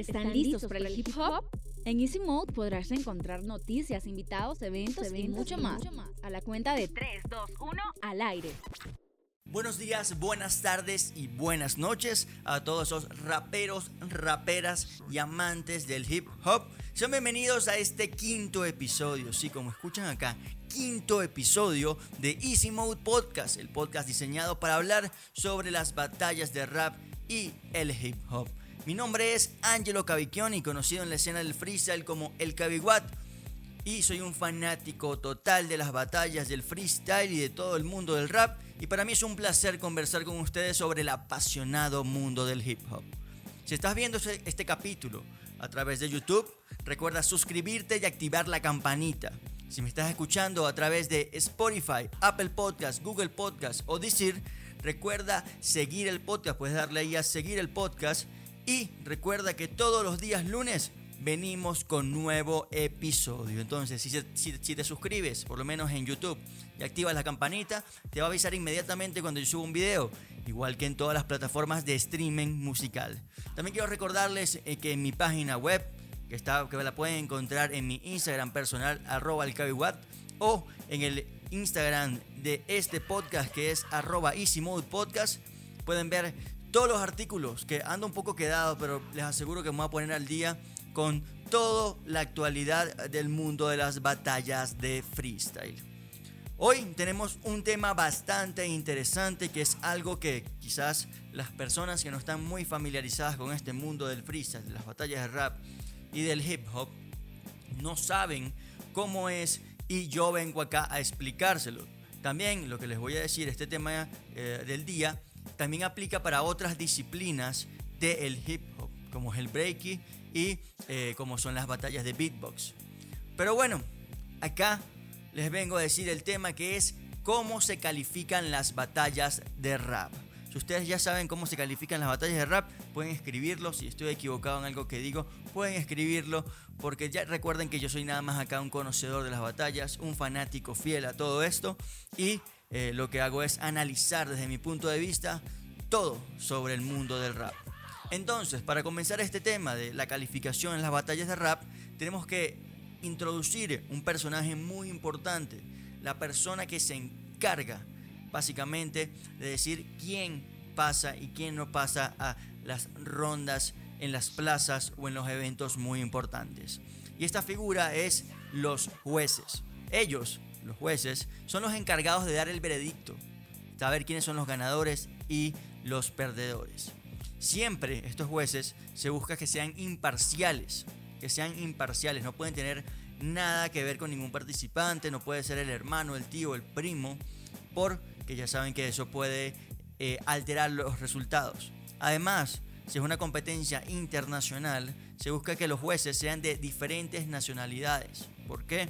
¿Están listos para el hip hop? En Easy Mode podrás encontrar noticias, invitados, eventos, y mucho más. A la cuenta de 3, 2, 1, al aire. Buenos días, buenas tardes y buenas noches a todos esos raperos, raperas y amantes del hip hop. Sean bienvenidos a este quinto episodio, sí, como escuchan acá, quinto episodio de Easy Mode Podcast, el podcast diseñado para hablar sobre las batallas de rap y el hip hop. Mi nombre es Angelo Cavicchioni, conocido en la escena del freestyle como El Caviguat. Y soy un fanático total de las batallas, del freestyle y de todo el mundo del rap. Y para mí es un placer conversar con ustedes sobre el apasionado mundo del hip hop. Si estás viendo este, este capítulo a través de YouTube, recuerda suscribirte y activar la campanita. Si me estás escuchando a través de Spotify, Apple Podcast, Google Podcast o Deezer, recuerda seguir el podcast. Puedes darle ahí a seguir el podcast y recuerda que todos los días lunes venimos con nuevo episodio. Entonces, si, te suscribes, por lo menos en YouTube, y activas la campanita, te va a avisar inmediatamente cuando yo suba un video, igual que en todas las plataformas de streaming musical. También quiero recordarles eh, que en mi página web, que, está, que la pueden encontrar en mi Instagram personal, arroba o en el Instagram de este podcast, que es arroba Easy Mode Podcast, pueden ver todos los artículos, que ando un poco quedado, pero les aseguro que me voy a poner al día con toda la actualidad del mundo de las batallas de freestyle. Hoy tenemos un tema bastante interesante que es algo que quizás las personas que no están muy familiarizadas con este mundo del freestyle, de las batallas de rap y del hip hop, no saben cómo es y yo vengo acá a explicárselo. También lo que les voy a decir, este tema eh, del día, también aplica para otras disciplinas del hip hop, como es el breaking y eh, como son las batallas de beatbox. Pero bueno, acá les vengo a decir el tema que es cómo se califican las batallas de rap. Si ustedes ya saben cómo se califican las batallas de rap, pueden escribirlo. Si estoy equivocado en algo que digo, pueden escribirlo. Porque ya recuerden que yo soy nada más acá un conocedor de las batallas, un fanático fiel a todo esto. Y eh, lo que hago es analizar desde mi punto de vista todo sobre el mundo del rap. Entonces, para comenzar este tema de la calificación en las batallas de rap, tenemos que introducir un personaje muy importante, la persona que se encarga básicamente de decir quién pasa y quién no pasa a las rondas en las plazas o en los eventos muy importantes. Y esta figura es los jueces. Ellos los jueces, son los encargados de dar el veredicto, saber quiénes son los ganadores y los perdedores. Siempre estos jueces se busca que sean imparciales, que sean imparciales, no pueden tener nada que ver con ningún participante, no puede ser el hermano, el tío, el primo, porque ya saben que eso puede eh, alterar los resultados. Además, si es una competencia internacional, se busca que los jueces sean de diferentes nacionalidades. ¿Por qué?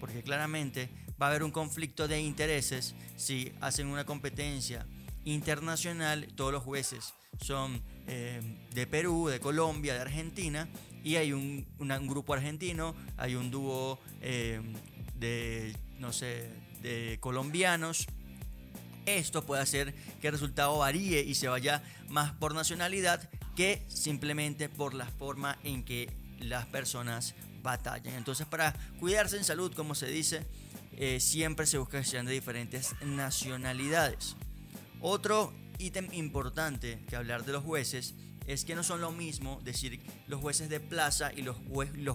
Porque claramente va a haber un conflicto de intereses si hacen una competencia internacional, todos los jueces son eh, de Perú, de Colombia, de Argentina, y hay un, grupo argentino, hay un dúo eh, de, no sé, de colombianos. Esto puede hacer que el resultado varíe y se vaya más por nacionalidad que simplemente por la forma en que las personas batallan. Entonces, para cuidarse en salud, como se dice, eh, siempre se busca que sean de diferentes nacionalidades. Otro ítem importante que hablar de los jueces es que no son lo mismo decir los jueces de plaza y los,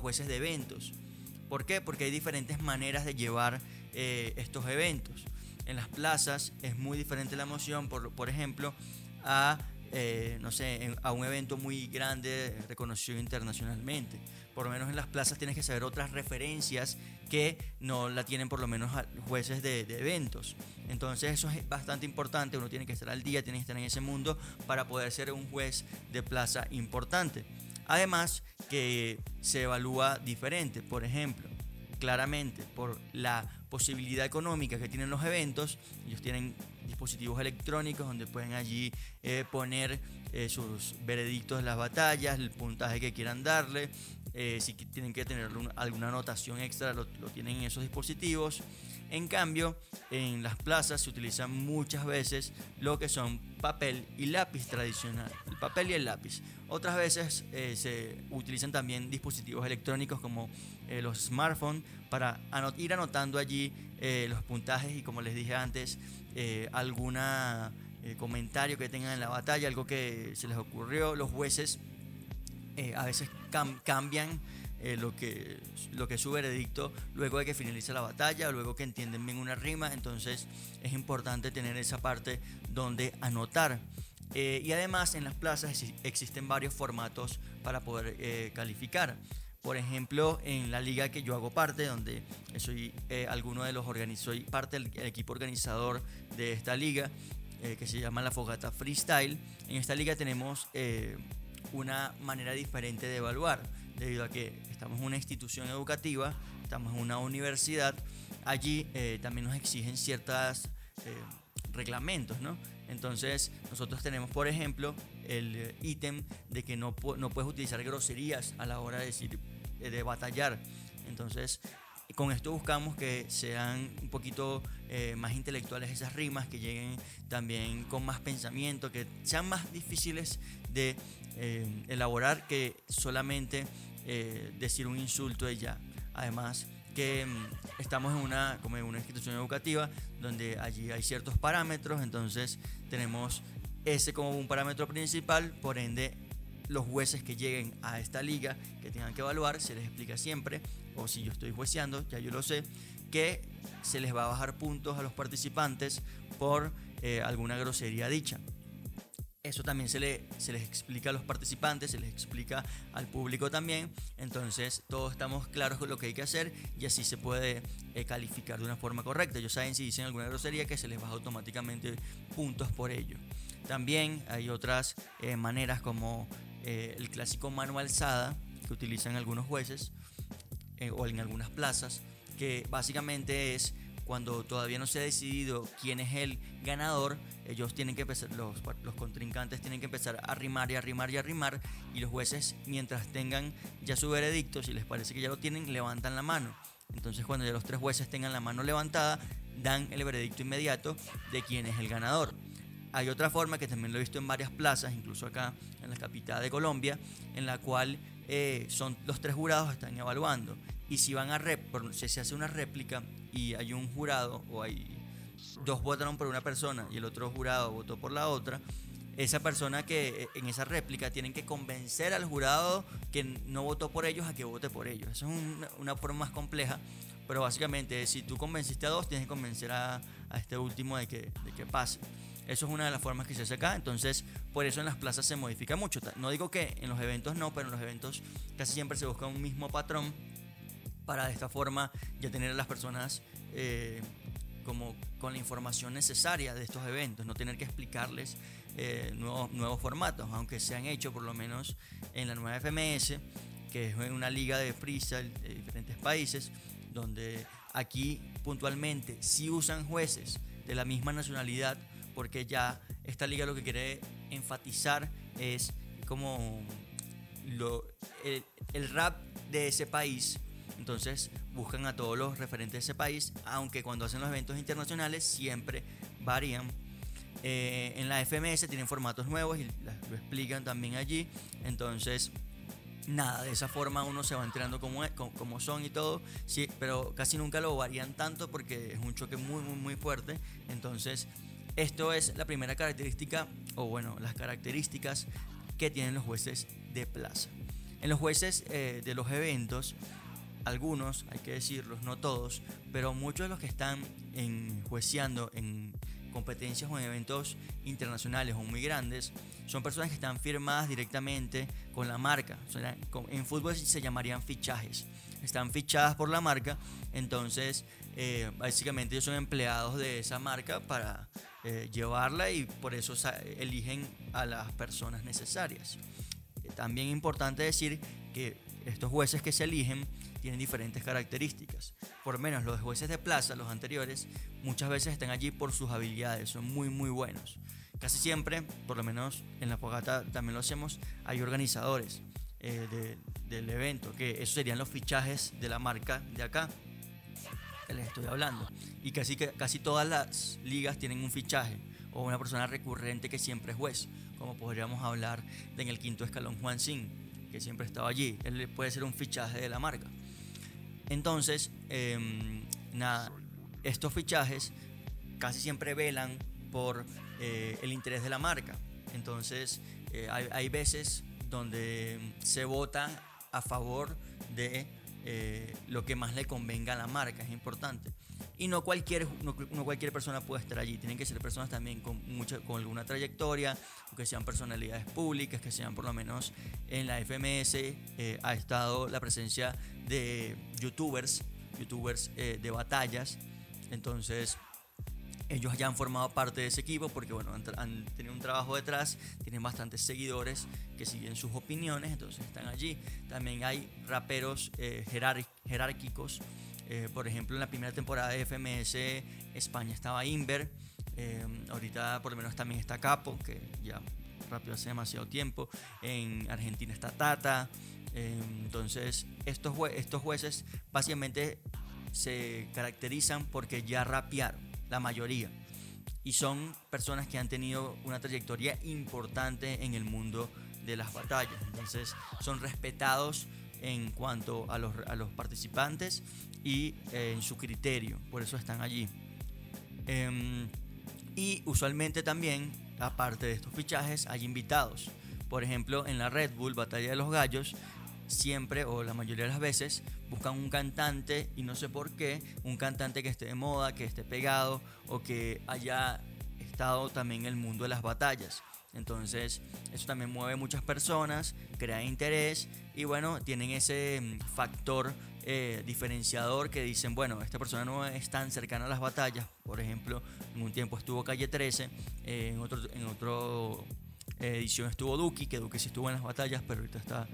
jueces de eventos. ¿Por qué? Porque hay diferentes maneras de llevar eh, estos eventos. En las plazas es muy diferente la emoción, por, por ejemplo, a eh, no sé, a un evento muy grande reconocido internacionalmente. Por lo menos en las plazas tienes que saber otras referencias que no la tienen por lo menos jueces de, eventos. Entonces eso es bastante importante, uno tiene que estar al día, tiene que estar en ese mundo para poder ser un juez de plaza importante. Además que se evalúa diferente, por ejemplo, claramente por la posibilidad económica que tienen los eventos, ellos tienen dispositivos electrónicos donde pueden allí eh, poner eh, sus veredictos de las batallas, el puntaje que quieran darle, eh, si tienen que tener alguna anotación extra, lo, tienen en esos dispositivos. En cambio, en las plazas se utilizan muchas veces lo que son papel y lápiz tradicional, el papel y el lápiz. Otras veces eh, se utilizan también dispositivos electrónicos como eh, los smartphones para ir anotando allí los puntajes y como les dije antes, alguna comentario que tengan en la batalla, algo que se les ocurrió. Los jueces eh, a veces cambian eh, lo, que, lo que es su veredicto luego de que finalice la batalla, luego que entienden bien una rima, entonces es importante tener esa parte donde anotar. Eh, y además en las plazas existen varios formatos para poder calificar. Por ejemplo, en la liga que yo hago parte, donde soy alguno de los soy parte del equipo organizador de esta liga, que se llama la Fogata Freestyle. En esta liga tenemos una manera diferente de evaluar, debido a que estamos en una institución educativa, estamos en una universidad, allí eh, también nos exigen ciertos eh, reglamentos, ¿no? Entonces, nosotros tenemos, por ejemplo, el eh, ítem de que no, no puedes utilizar groserías a la hora de decir, de batallar. Entonces, con esto buscamos que sean un poquito más intelectuales esas rimas, que lleguen también con más pensamiento, que sean más difíciles de eh, elaborar que solamente eh, decir un insulto y ya. Además que mm, estamos en una, como en una institución educativa donde allí hay ciertos parámetros, entonces tenemos ese como un parámetro principal, por ende los jueces que lleguen a esta liga, que tengan que evaluar, se les explica siempre, o si yo estoy jueceando, ya yo lo sé, que se les va a bajar puntos a los participantes por eh, alguna grosería dicha. Eso también se, le, se les explica a los participantes, se les explica al público también. Entonces todos estamos claros con lo que hay que hacer y así se puede eh, calificar de una forma correcta. Ellos saben si dicen alguna grosería que se les baja automáticamente puntos por ello. También hay otras eh, maneras como eh, el clásico mano alzada que utilizan algunos jueces o en algunas plazas, que básicamente es cuando todavía no se ha decidido quién es el ganador, ellos tienen que empezar, los, los contrincantes tienen que empezar a rimar y a rimar y a rimar, y los jueces, mientras tengan ya su veredicto, si les parece que ya lo tienen, levantan la mano. Entonces, cuando ya los tres jueces tengan la mano levantada, dan el veredicto inmediato de quién es el ganador. Hay otra forma que también lo he visto en varias plazas, incluso acá en la capital de Colombia, en la cual eh, son los tres jurados están evaluando y si van a rep, se hace una réplica y hay un jurado o hay dos votaron por una persona y el otro jurado votó por la otra, esa persona que eh, en esa réplica tienen que convencer al jurado que no votó por ellos a que vote por ellos. Eso es una, forma más compleja, pero básicamente si tú convenciste a dos, tienes que convencer a, este último de que, de que pase. Eso es una de las formas que se hace acá, entonces por eso en las plazas se modifica mucho. No digo que en los eventos no, pero en los eventos casi siempre se busca un mismo patrón para de esta forma ya tener a las personas eh, como con la información necesaria de estos eventos, no tener que explicarles eh, nuevos, nuevos formatos, aunque se han hecho por lo menos en la nueva FMS, que es una liga de freestyle de diferentes países, donde aquí puntualmente sí usan jueces de la misma nacionalidad, porque ya esta liga lo que quiere enfatizar es como lo, el rap de ese país entonces buscan a todos los referentes de ese país, aunque cuando hacen los eventos internacionales siempre varían. Eh, en la FMS tienen formatos nuevos y lo explican también allí. Entonces, nada, de esa forma uno se va enterando como, como son y todo, sí, pero casi nunca lo varían tanto porque es un choque muy, muy, muy fuerte. Entonces, esto es la primera característica, o bueno, las características que tienen los jueces de plaza. En los jueces eh, de los eventos algunos, hay que decirlos, no todos, pero muchos de los que están en, jueceando en competencias o en eventos internacionales o muy grandes, son personas que están firmadas directamente con la marca. En fútbol se llamarían fichajes. Están fichadas por la marca, entonces eh, básicamente ellos son empleados de esa marca para eh, llevarla y por eso eligen a las personas necesarias. También es importante decir que estos jueces que se eligen tienen diferentes características. Por lo menos los jueces de plaza, los anteriores, muchas veces están allí por sus habilidades, son muy muy buenos. Casi siempre, por lo menos en la fogata también lo hacemos, hay organizadores. eh, del evento, que esos serían los fichajes de la marca de acá les estoy hablando. Y casi, casi todas las ligas tienen un fichaje o una persona recurrente que siempre es juez, como podríamos hablar de en el quinto escalón Juan Sin, que siempre estaba allí. Él puede ser un fichaje de la marca. Entonces, em, nada, estos fichajes casi siempre velan por eh, el interés de la marca. Entonces, eh, hay, veces donde se vota a favor de eh, lo que más le convenga a la marca, es importante. Y no cualquier, no, cualquier persona puede estar allí, tienen que ser personas también con, mucha, con alguna trayectoria, que sean personalidades públicas, que sean por lo menos en la FMS, ha estado la presencia de youtubers, youtubers de batallas, entonces ellos ya han formado parte de ese equipo porque bueno, han, tenido un trabajo detrás, tienen bastantes seguidores que siguen sus opiniones, entonces están allí. También hay raperos eh, jerárquicos, eh, por ejemplo en la primera temporada de FMS España estaba Inver, eh, ahorita por lo menos también está Capo, que ya rápido hace demasiado tiempo, en Argentina está Tata, entonces estos, estos jueces básicamente se caracterizan porque ya rapearon la mayoría. Y son personas que han tenido una trayectoria importante en el mundo de las batallas. Entonces son respetados en cuanto a los, a los participantes y eh, en su criterio. Por eso están allí. Em, y usualmente también, aparte de estos fichajes, hay invitados. Por ejemplo, en la Red Bull Batalla de los Gallos, siempre o la mayoría de las veces buscan un cantante y no sé por qué, un cantante que esté de moda, que esté pegado o que haya estado también en el mundo de las batallas. Entonces, eso también mueve muchas personas, crea interés y bueno, tienen ese mm, factor eh, diferenciador que dicen, bueno, esta persona no es tan cercana a las batallas. Por ejemplo, en un tiempo estuvo Calle 13, eh, en otro, en otro eh, edición estuvo Duki, que Duki sí estuvo en las batallas, pero ahorita está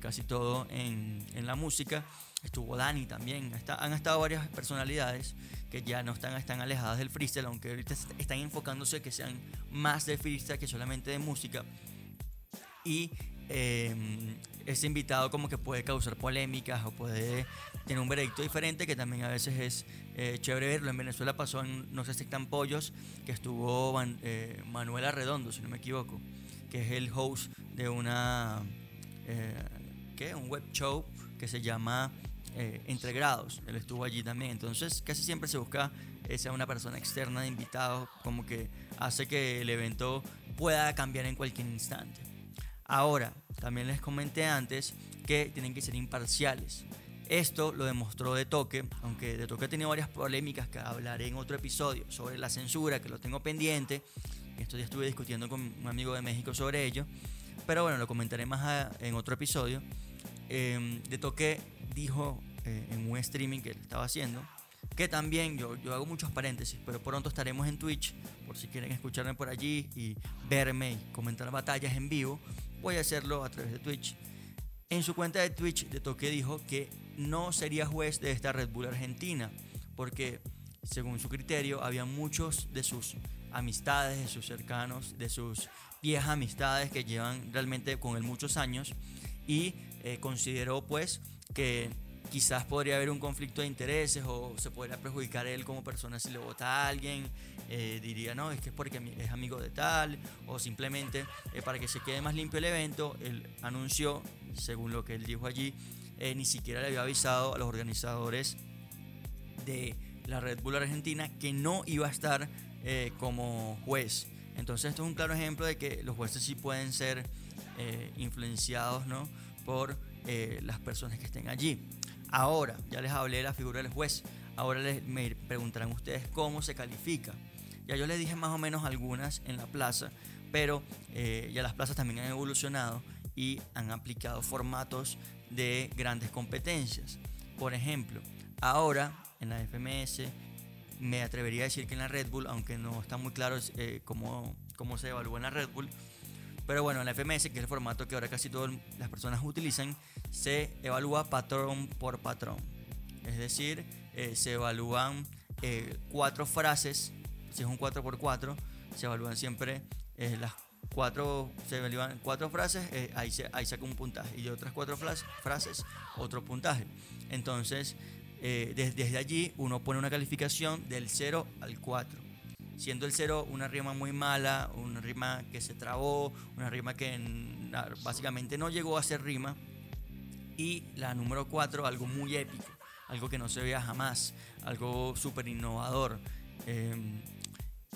casi todo en, en la música. Estuvo Dani también. han estado varias personalidades que ya no están, están alejadas del freestyle, aunque ahorita están enfocándose que sean más de freestyle que solamente de música. Y eh, ese invitado como que puede causar polémicas o puede tener un veredicto diferente que también a veces es eh, chévere verlo. En Venezuela pasó en No si están pollos, que estuvo eh, Manuel Arredondo, si no me equivoco, que es el host de una... ¿Qué? Un web show que se llama eh, entre grados. Él estuvo allí también. Entonces, casi siempre se busca esa una persona externa de invitados, como que hace que el evento pueda cambiar en cualquier instante. Ahora, también les comenté antes que tienen que ser imparciales. Esto lo demostró De Toque, aunque De Toque ha tenido varias polémicas que hablaré en otro episodio sobre la censura, que lo tengo pendiente. Esto ya estuve discutiendo con un amigo de México sobre ello. Pero bueno, lo comentaré más en otro episodio. Eh, de Toque dijo eh, en un streaming que él estaba haciendo, que también yo, yo hago muchos paréntesis, pero pronto estaremos en Twitch, por si quieren escucharme por allí y verme y comentar batallas en vivo, voy a hacerlo a través de Twitch. En su cuenta de Twitch, De Toque dijo que no sería juez de esta Red Bull Argentina, porque según su criterio había muchos de sus amistades, de sus cercanos, de sus viejas amistades que llevan realmente con él muchos años y eh, consideró pues que quizás podría haber un conflicto de intereses o se podría perjudicar él como persona si le vota a alguien. Eh, diría, no, es que es porque es amigo de tal, o simplemente eh, para que se quede más limpio el evento, él anunció, según lo que él dijo allí, ni siquiera le había avisado a los organizadores de la Red Bull Argentina que no iba a estar como juez. Entonces esto es un claro ejemplo de que los jueces sí pueden ser influenciados ¿no? por eh, las personas que estén allí. Ahora, ya les hablé de la figura del juez. Ahora les, me preguntarán ustedes cómo se califica. Ya yo les dije más o menos algunas en la plaza, pero eh, ya las plazas también han evolucionado y han aplicado formatos de grandes competencias. Por ejemplo, ahora en la FMS me atrevería a decir que en la Red Bull, aunque no está muy claro eh, cómo, cómo se evalúa en la Red Bull, pero bueno, en la FMS, que es el formato que ahora casi todas las personas utilizan, se evalúa patrón por patrón. Es decir, eh, se evalúan eh, cuatro frases, si es un 4x4, se evalúan siempre las cuatro, se evalúan cuatro frases, ahí, se, ahí saca un puntaje. Y de otras cuatro frases, otro puntaje. Entonces, eh, desde, allí uno pone una calificación del 0 al 4. Siendo el 0 una rima muy mala, una rima que se trabó, una rima que básicamente no llegó a ser rima. Y la número 4, algo muy épico, algo que no se vea jamás, algo súper innovador. Em,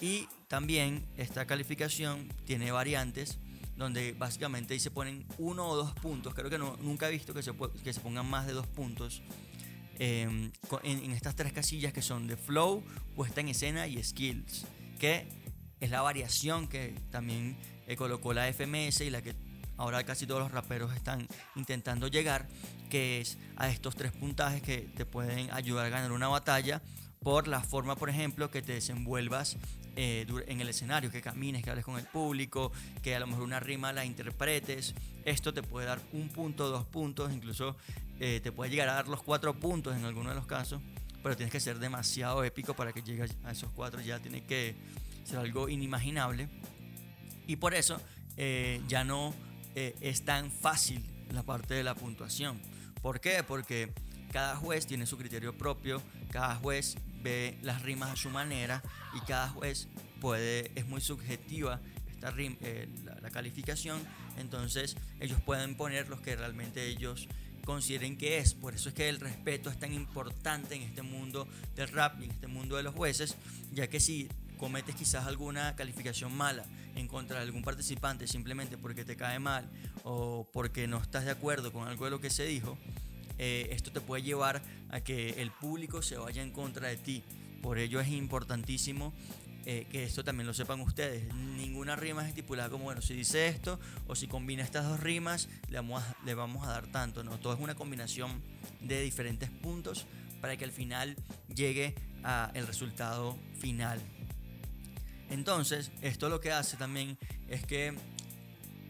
y también esta calificación tiene variantes donde básicamente ahí se ponen uno o dos puntos. Creo que no, nunca he visto que se, que se pongan más de dos puntos em, en, estas tres casillas que son de flow, puesta en escena y skills, que es la variación que también eh, colocó la FMS y la que ahora casi todos los raperos están intentando llegar, que es a estos tres puntajes que te pueden ayudar a ganar una batalla por la forma, por ejemplo, que te desenvuelvas eh, en el escenario, que camines, que hables con el público, que a lo mejor una rima la interpretes. Esto te puede dar un punto, dos puntos, incluso eh, te puede llegar a dar los cuatro puntos en alguno de los casos, pero tienes que ser demasiado épico para que llegues a esos cuatro, ya tiene que ser algo inimaginable. Y por eso eh, ya no es tan fácil la parte de la puntuación. ¿Por qué? Porque cada juez tiene su criterio propio, cada juez ve las rimas a su manera y cada juez puede, es muy subjetiva esta eh, la, calificación, entonces ellos pueden poner los que realmente ellos consideren que es. Por eso es que el respeto es tan importante en este mundo del rap y en este mundo de los jueces, ya que si cometes quizás alguna calificación mala en contra de algún participante simplemente porque te cae mal o porque no estás de acuerdo con algo de lo que se dijo, eh, esto te puede llevar a que el público se vaya en contra de ti. Por ello es importantísimo eh, que esto también lo sepan ustedes. Ninguna rima es estipulada como, bueno, si dice esto o si combina estas dos rimas, le vamos a, le vamos a dar tanto. No, todo es una combinación de diferentes puntos para que al final llegue a el resultado final. Entonces, esto lo que hace también es que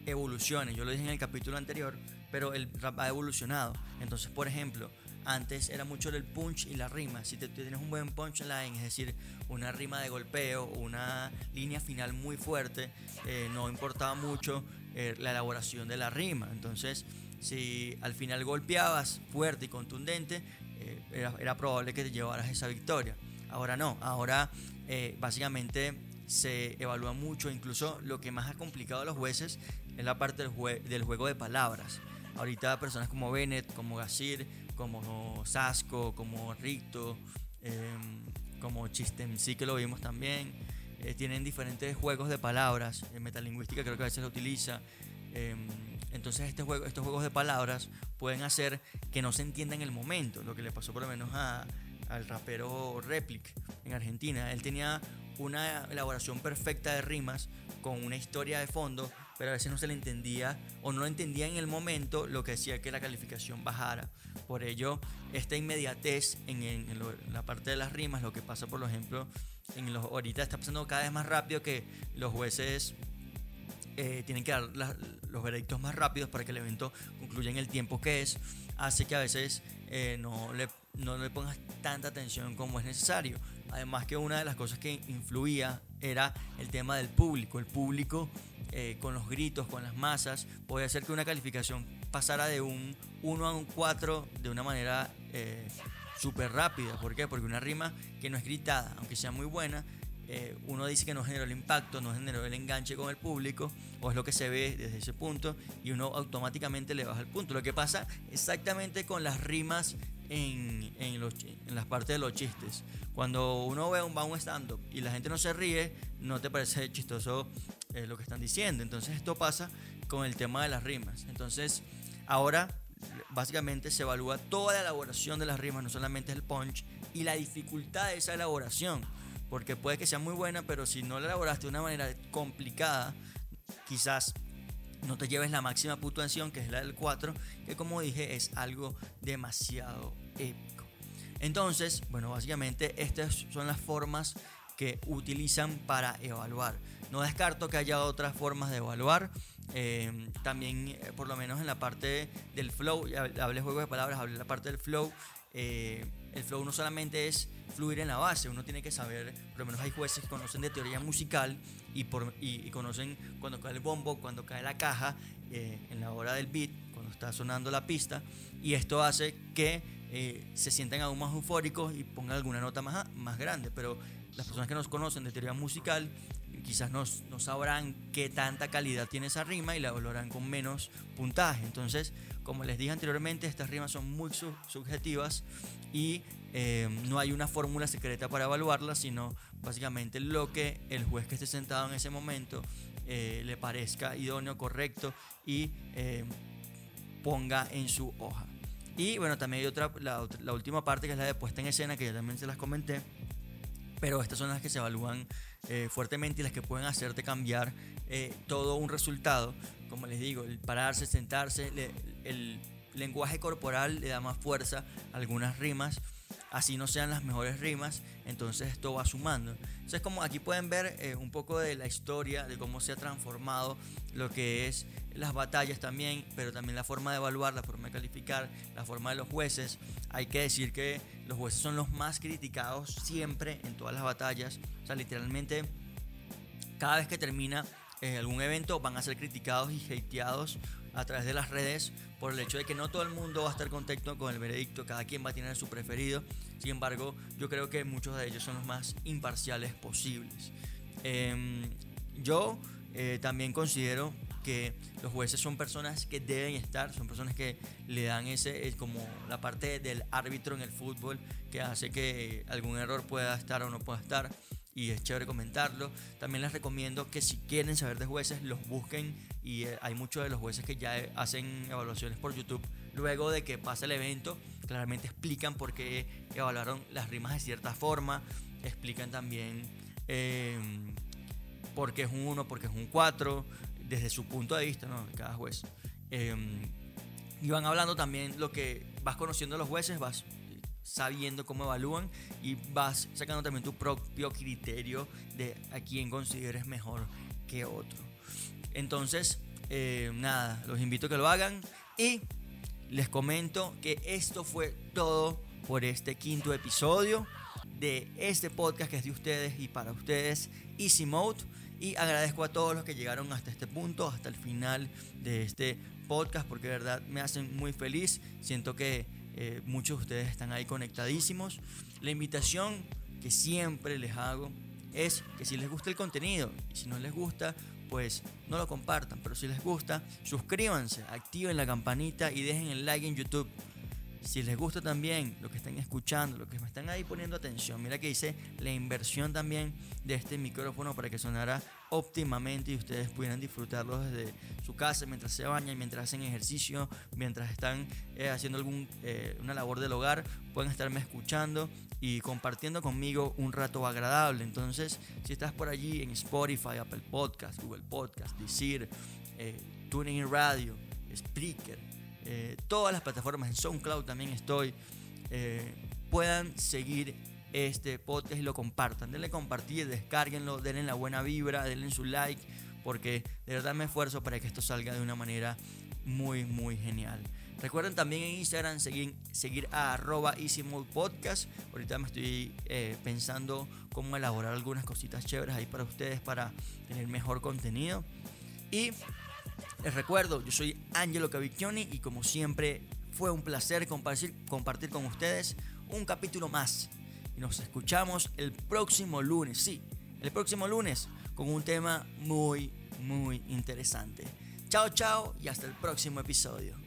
evolucione. Yo lo dije en el capítulo anterior, pero el rap ha evolucionado. Entonces, por ejemplo, antes era mucho el punch y la rima. Si te, tienes un buen punchline, es decir, una rima de golpeo, una línea final muy fuerte, eh, no importaba mucho eh, la elaboración de la rima. Entonces, si al final golpeabas fuerte y contundente, eh, era, probable que te llevaras esa victoria. Ahora no, ahora básicamente se evalúa mucho, incluso lo que más ha complicado a los jueces es la parte del, del juego de palabras. Ahorita personas como Bennett, como Gasir, como Sasco, como Ricto, em, como Chistem, sí que lo vimos también. Eh, tienen diferentes juegos de palabras. En metalingüística creo que a veces lo utiliza. Em, entonces este estos juegos de palabras pueden hacer que no se entienda en el momento. Lo que le pasó por lo menos a, al rapero Replic en Argentina. Él tenía una elaboración perfecta de rimas con una historia de fondo, pero a veces no se le entendía o no entendía en el momento lo que decía que la calificación bajara. Por ello, esta inmediatez en, la parte de las rimas, lo que pasa por ejemplo, en los, ahorita está pasando cada vez más rápido que los jueces eh, tienen que dar los veredictos más rápidos para que el evento concluya en el tiempo que es, hace que a veces eh, no, le, no le pongas tanta atención como es necesario. Además que una de las cosas que influía era el tema del público. El público eh, con los gritos, con las masas, puede hacer que una calificación pasara de un 1 a un 4 de una manera eh, súper rápida. ¿Por qué? Porque una rima que no es gritada, aunque sea muy buena, eh, uno dice que no generó el impacto, no generó el enganche con el público, o es lo que se ve desde ese punto, y uno automáticamente le baja el punto. Lo que pasa exactamente con las rimas en, en, las partes de los chistes. Cuando uno ve un, va un stand-up y la gente no se ríe, no te parece chistoso eh, lo que están diciendo. Entonces esto pasa con el tema de las rimas. Entonces ahora básicamente se evalúa toda la elaboración de las rimas, no solamente el punch, y la dificultad de esa elaboración. Porque puede que sea muy buena, pero si no la elaboraste de una manera complicada, quizás no te lleves la máxima puntuación, que es la del 4, que como dije es algo demasiado épico. Entonces, bueno, básicamente estas son las formas que utilizan para evaluar. No descarto que haya otras formas de evaluar. Eh, también, eh, por lo menos en la parte del flow, hablé juego de palabras, hablé la parte del flow. eh, el flow no solamente es fluir en la base, uno tiene que saber, por lo menos hay jueces que conocen de teoría musical y, por, y, conocen cuando cae el bombo, cuando cae la caja, eh, en la hora del beat, cuando está sonando la pista, y esto hace que eh, se sientan aún más eufóricos y pongan alguna nota más, más grande, pero las personas que nos conocen de teoría musical quizás no, no, sabrán qué tanta calidad tiene esa rima y la valorarán con menos puntaje. Entonces, como les dije anteriormente, estas rimas son muy subjetivas y eh, no hay una fórmula secreta para evaluarlas, sino básicamente lo que el juez que esté sentado en ese momento eh, le parezca idóneo, correcto y eh, ponga en su hoja. Y bueno, también hay otra la, la última parte que es la de puesta en escena, que ya también se las comenté pero estas son las que se evalúan fuertemente y las que pueden hacerte cambiar todo un resultado. Como les digo, el pararse, sentarse, el lenguaje corporal le da más fuerza algunas rimas así no sean las mejores rimas, entonces esto va sumando. Entonces como aquí pueden ver eh, un poco de la historia, de cómo se ha transformado lo que es las batallas también, pero también la forma de evaluar, la forma de calificar, la forma de los jueces. Hay que decir que los jueces son los más criticados siempre en todas las batallas. O sea, literalmente cada vez que termina eh, algún evento van a ser criticados y hateados a través de las redes por el hecho de que no todo el mundo va a estar contento con el veredicto, cada quien va a tener su preferido. Sin embargo, yo creo que muchos de ellos son los más imparciales posibles. Em, yo eh, también considero que los jueces son personas que deben estar, son personas que le dan ese, como la parte del árbitro en el fútbol que hace que algún error pueda estar o no pueda estar y es chévere comentarlo. También les recomiendo que si quieren saber de jueces, los busquen y eh, hay muchos de los jueces que ya hacen evaluaciones por YouTube luego de que pasa el evento. Claramente explican por qué evaluaron las rimas de cierta forma, explican también em, por qué es un 1, por qué es un 4, desde su punto de vista, ¿no? Cada juez. Em, y van hablando también lo que vas conociendo a los jueces, vas sabiendo cómo evalúan y vas sacando también tu propio criterio de a quién consideres mejor que otro. Entonces, eh, nada, los invito a que lo hagan y les comento que esto fue todo por este quinto episodio de este podcast que es de ustedes y para ustedes, Easy Mode. Y agradezco a todos los que llegaron hasta este punto, hasta el final de este podcast, porque de verdad me hacen muy feliz. Siento que eh, muchos de ustedes están ahí conectadísimos. La invitación que siempre les hago es que si les gusta el contenido y si no les gusta, pues no lo compartan, pero si les gusta, suscríbanse, activen la campanita y dejen el like en YouTube. Si les gusta también lo que están escuchando, lo que me están ahí poniendo atención, mira que hice la inversión también de este micrófono para que sonara óptimamente y ustedes pudieran disfrutarlo desde su casa mientras se bañan, mientras hacen ejercicio, mientras están eh, haciendo alguna eh, labor del hogar, pueden estarme escuchando y compartiendo conmigo un rato agradable. Entonces, si estás por allí en Spotify, Apple Podcast, Google Podcast, Decir, eh, Tuning Radio, Spreaker, eh, todas las plataformas, en SoundCloud también estoy, eh, puedan seguir este podcast y lo compartan. Denle compartir, descarguenlo, denle la buena vibra, denle su like, porque de verdad me esfuerzo para que esto salga de una manera muy, muy genial. Recuerden también en Instagram seguir, seguir a arroba Podcast. Ahorita me estoy eh, pensando cómo elaborar algunas cositas chéveres ahí para ustedes para tener mejor contenido. Y les recuerdo, yo soy Angelo Cavicchioni y como siempre fue un placer compartir, compartir con ustedes un capítulo más. Y nos escuchamos el próximo lunes, sí, el próximo lunes con un tema muy, muy interesante. Chao, chao y hasta el próximo episodio.